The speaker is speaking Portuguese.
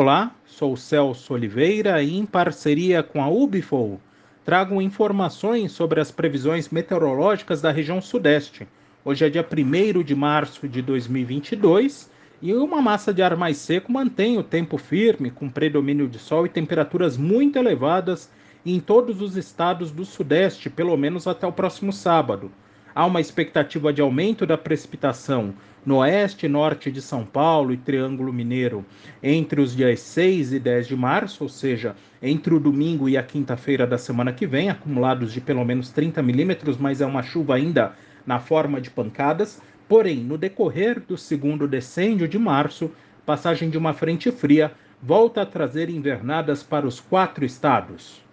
Olá, sou Celso Oliveira e em parceria com a Ubifol trago informações sobre as previsões meteorológicas da região sudeste. Hoje é dia 1 de março de 2022 e uma massa de ar mais seco mantém o tempo firme, com predomínio de sol e temperaturas muito elevadas em todos os estados do sudeste, pelo menos até o próximo sábado. Há uma expectativa de aumento da precipitação no oeste e norte de São Paulo e Triângulo Mineiro entre os dias 6 e 10 de março, ou seja, entre o domingo e a quinta-feira da semana que vem, acumulados de pelo menos 30 milímetros, mas é uma chuva ainda na forma de pancadas. Porém, no decorrer do segundo decêndio de março, passagem de uma frente fria volta a trazer invernadas para os quatro estados.